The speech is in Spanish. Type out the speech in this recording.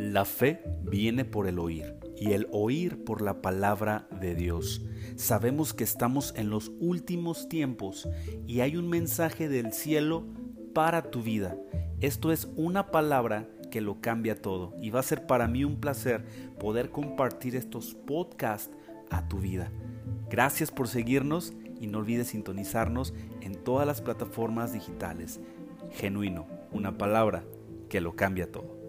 La fe viene por el oír y el oír por la palabra de Dios. Sabemos que estamos en los últimos tiempos y hay un mensaje del cielo para tu vida. Esto es una palabra que lo cambia todo y va a ser para mí un placer poder compartir estos podcasts a tu vida. Gracias por seguirnos y no olvides sintonizarnos en todas las plataformas digitales. Genuino, una palabra que lo cambia todo.